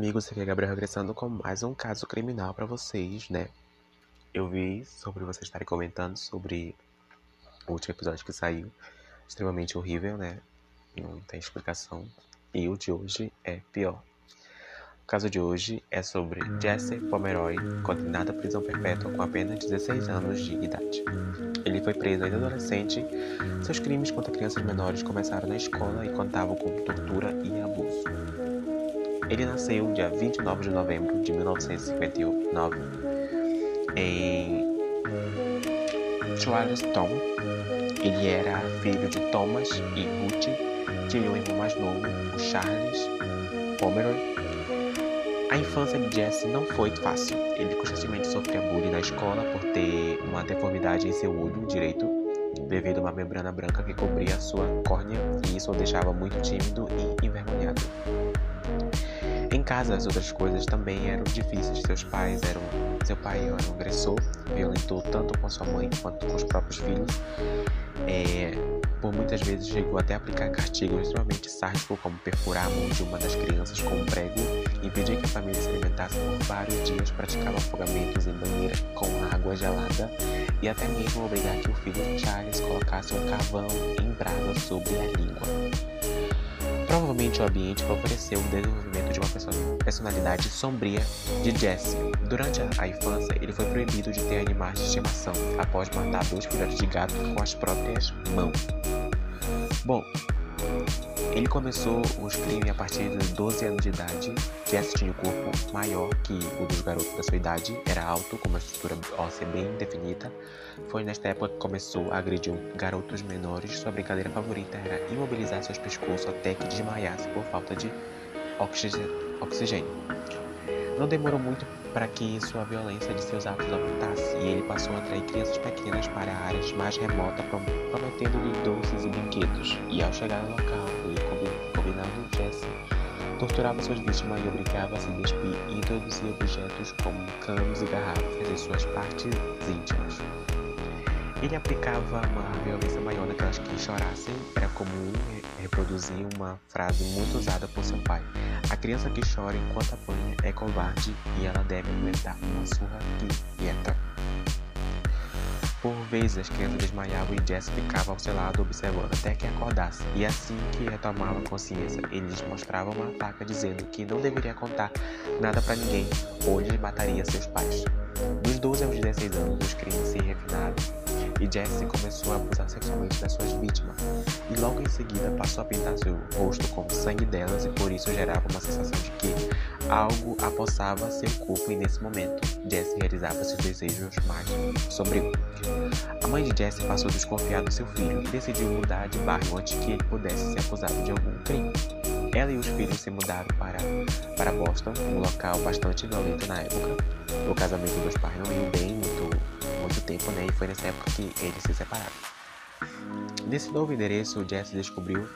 amigos, aqui é Gabriel regressando com mais um caso criminal para vocês, né? Eu vi sobre vocês estarem comentando sobre o último episódio que saiu, extremamente horrível, né? Não tem explicação. E o de hoje é pior. O caso de hoje é sobre Jesse Pomeroy, condenado à prisão perpétua com apenas 16 anos de idade. Ele foi preso ainda adolescente. Seus crimes contra crianças menores começaram na escola e contavam com tortura e abuso. Ele nasceu dia 29 de novembro de 1959 em Charleston. Ele era filho de Thomas e Ruth, tinha um irmão mais novo, o Charles Pomeroy. A infância de Jesse não foi fácil. Ele constantemente sofria bullying na escola por ter uma deformidade em seu olho direito, devido a uma membrana branca que cobria sua córnea, e isso o deixava muito tímido e envergonhado. Em casa, as outras coisas também eram difíceis. Seus pais eram. Seu pai era um agressor, violentou tanto com sua mãe quanto com os próprios filhos. É, por muitas vezes chegou até a aplicar castigos extremamente sádicos, como perfurar a mão de uma das crianças com um prego, impedir que a família se alimentasse por vários dias, praticava afogamentos em banheira com água gelada e até mesmo obrigar que o filho Charles colocasse um carvão em brasa sobre a língua. Provavelmente o ambiente favoreceu o desenvolvimento de uma personalidade sombria de Jesse. Durante a infância, ele foi proibido de ter animais de estimação após matar dois filhotes de gato com as próprias mãos. Bom, ele começou os crimes a partir de 12 anos de idade. Jesse tinha um corpo maior que o dos garotos da sua idade, era alto, com uma estrutura óssea bem definida. Foi nesta época que começou a agredir garotos menores. Sua brincadeira favorita era imobilizar seus pescoços até que desmaiasse por falta de oxigênio. Não demorou muito para que sua violência de seus atos aumentasse e ele passou a atrair crianças pequenas para áreas mais remotas, prometendo-lhe doces e brinquedos. E ao chegar no local, combinando Jesse, torturava suas vítimas e obrigava a se despir e introduzia objetos como canos e garrafas em suas partes íntimas. Ele aplicava uma violência maior naquelas que chorassem. Era comum reproduzir uma frase muito usada por seu pai: A criança que chora enquanto apanha é covarde e ela deve aguentar uma surra quieta. Por vezes as crianças desmaiavam e Jess ficava ao seu lado observando até que acordasse. E assim que retomava consciência, ele lhes mostrava uma faca dizendo que não deveria contar nada para ninguém ou lhes mataria seus pais. Dos 12 aos 16 anos, os crimes se refinaram e Jesse começou a abusar sexualmente das suas vítimas, e logo em seguida passou a pintar seu rosto com o sangue delas e por isso gerava uma sensação de que algo apossava seu corpo e nesse momento Jesse realizava seus desejos mais sombrios. A mãe de Jesse passou a desconfiar do seu filho e decidiu mudar de bairro antes que ele pudesse ser acusado de algum crime. Ela e os filhos se mudaram para, para Boston, um local bastante violento na época. O casamento dos pais não ia bem, muito muito tempo, né? E foi nessa época que eles se separaram. Nesse novo endereço, Jesse descobriu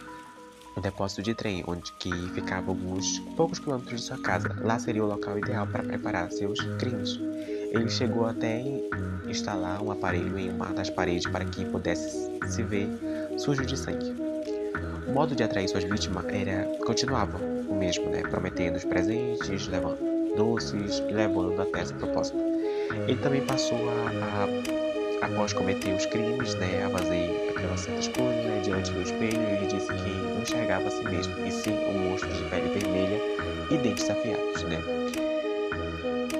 um depósito de trem, onde que ficava alguns poucos quilômetros de sua casa. Lá seria o local ideal para preparar seus crimes. Ele chegou até instalar um aparelho em uma das paredes para que pudesse se ver sujo de sangue. O modo de atrair suas vítimas era continuava o mesmo, né? Prometendo os presentes, levando doces e levando até esse propósito. Ele também passou a, a após cometer os crimes, né, a fazer aquelas certas coisas né, diante do espelho, ele disse que não enxergava a si mesmo, e sim um monstro de pele vermelha e dentes afiados, né.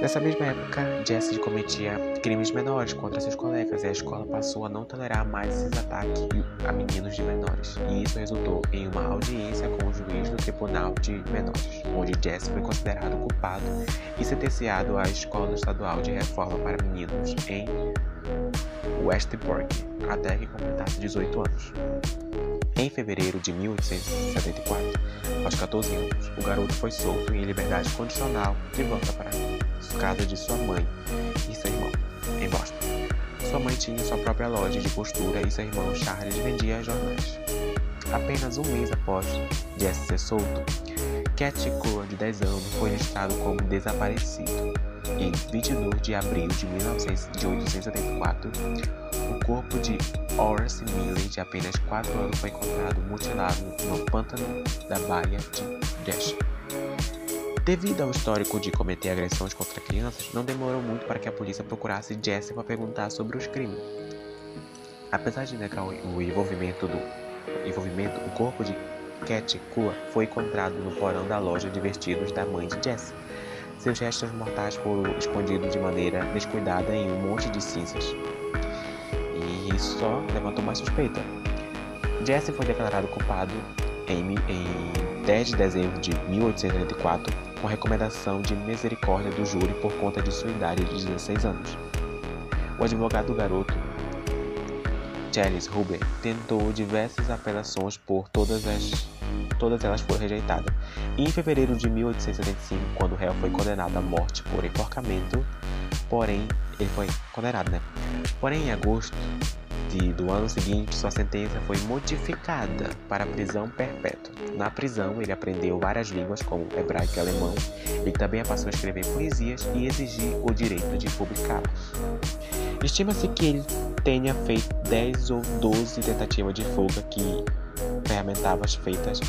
Nessa mesma época, Jesse cometia crimes menores contra seus colegas e a escola passou a não tolerar mais esses ataques a meninos de menores. E isso resultou em uma audiência com o juiz do Tribunal de Menores, onde Jesse foi considerado culpado e sentenciado à Escola Estadual de Reforma para Meninos em Westport até que completasse 18 anos. Em fevereiro de 1874, aos 14 anos, o garoto foi solto em liberdade condicional de volta para casa de sua mãe e seu irmão, em Boston. Sua mãe tinha sua própria loja de costura e seu irmão Charles vendia jornais. Apenas um mês após Jesse ser solto, Cat Cole, de 10 anos, foi registrado como desaparecido. Em 22 de abril de 1874, o corpo de Horace Milley, de apenas 4 anos, foi encontrado mutilado no pântano da Baía de Dash. Devido ao histórico de cometer agressões contra crianças, não demorou muito para que a polícia procurasse Jesse para perguntar sobre os crimes. Apesar de negar o envolvimento do envolvimento, o corpo de Cat Kua foi encontrado no porão da loja de vestidos da mãe de Jesse. Seus restos mortais foram escondidos de maneira descuidada em um monte de cinzas. E isso só levantou mais suspeita. Jesse foi declarado culpado em, em 10 de dezembro de 1884 com recomendação de misericórdia do júri por conta de sua idade de 16 anos. O advogado do garoto, Charles Huber, tentou diversas apelações por todas as todas elas foram rejeitadas. E em fevereiro de 1875, quando o réu foi condenado à morte por enforcamento, porém ele foi condenado, né? Porém, em agosto de, do ano seguinte, sua sentença foi modificada para prisão perpétua. Na prisão, ele aprendeu várias línguas, como hebraico e alemão. Ele também passou a escrever poesias e exigir o direito de publicá-los. Estima-se que ele tenha feito 10 ou 12 tentativas de fuga que ferramentavam feitas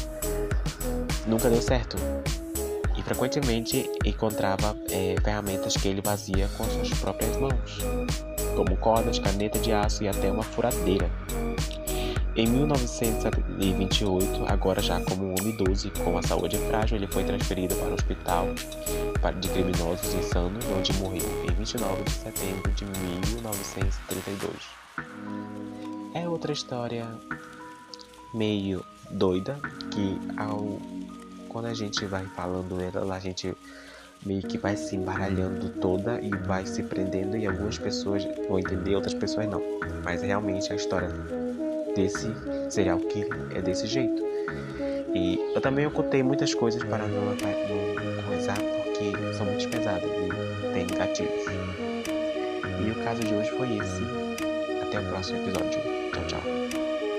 nunca deu certo. E frequentemente encontrava é, ferramentas que ele fazia com suas próprias mãos como cordas, caneta de aço e até uma furadeira. Em 1928, agora já como um homem idoso com a saúde frágil, ele foi transferido para o hospital de criminosos insanos, onde morreu em 29 de setembro de 1932. É outra história meio doida que ao quando a gente vai falando ela, a gente meio que vai se embaralhando toda e vai se prendendo e algumas pessoas vão entender, outras pessoas não. Mas realmente a história desse serial killer é desse jeito. E eu também ocultei muitas coisas para não, não coisar porque são muito pesadas e tem gatilhos. E o caso de hoje foi esse. Até o próximo episódio. Tchau, tchau.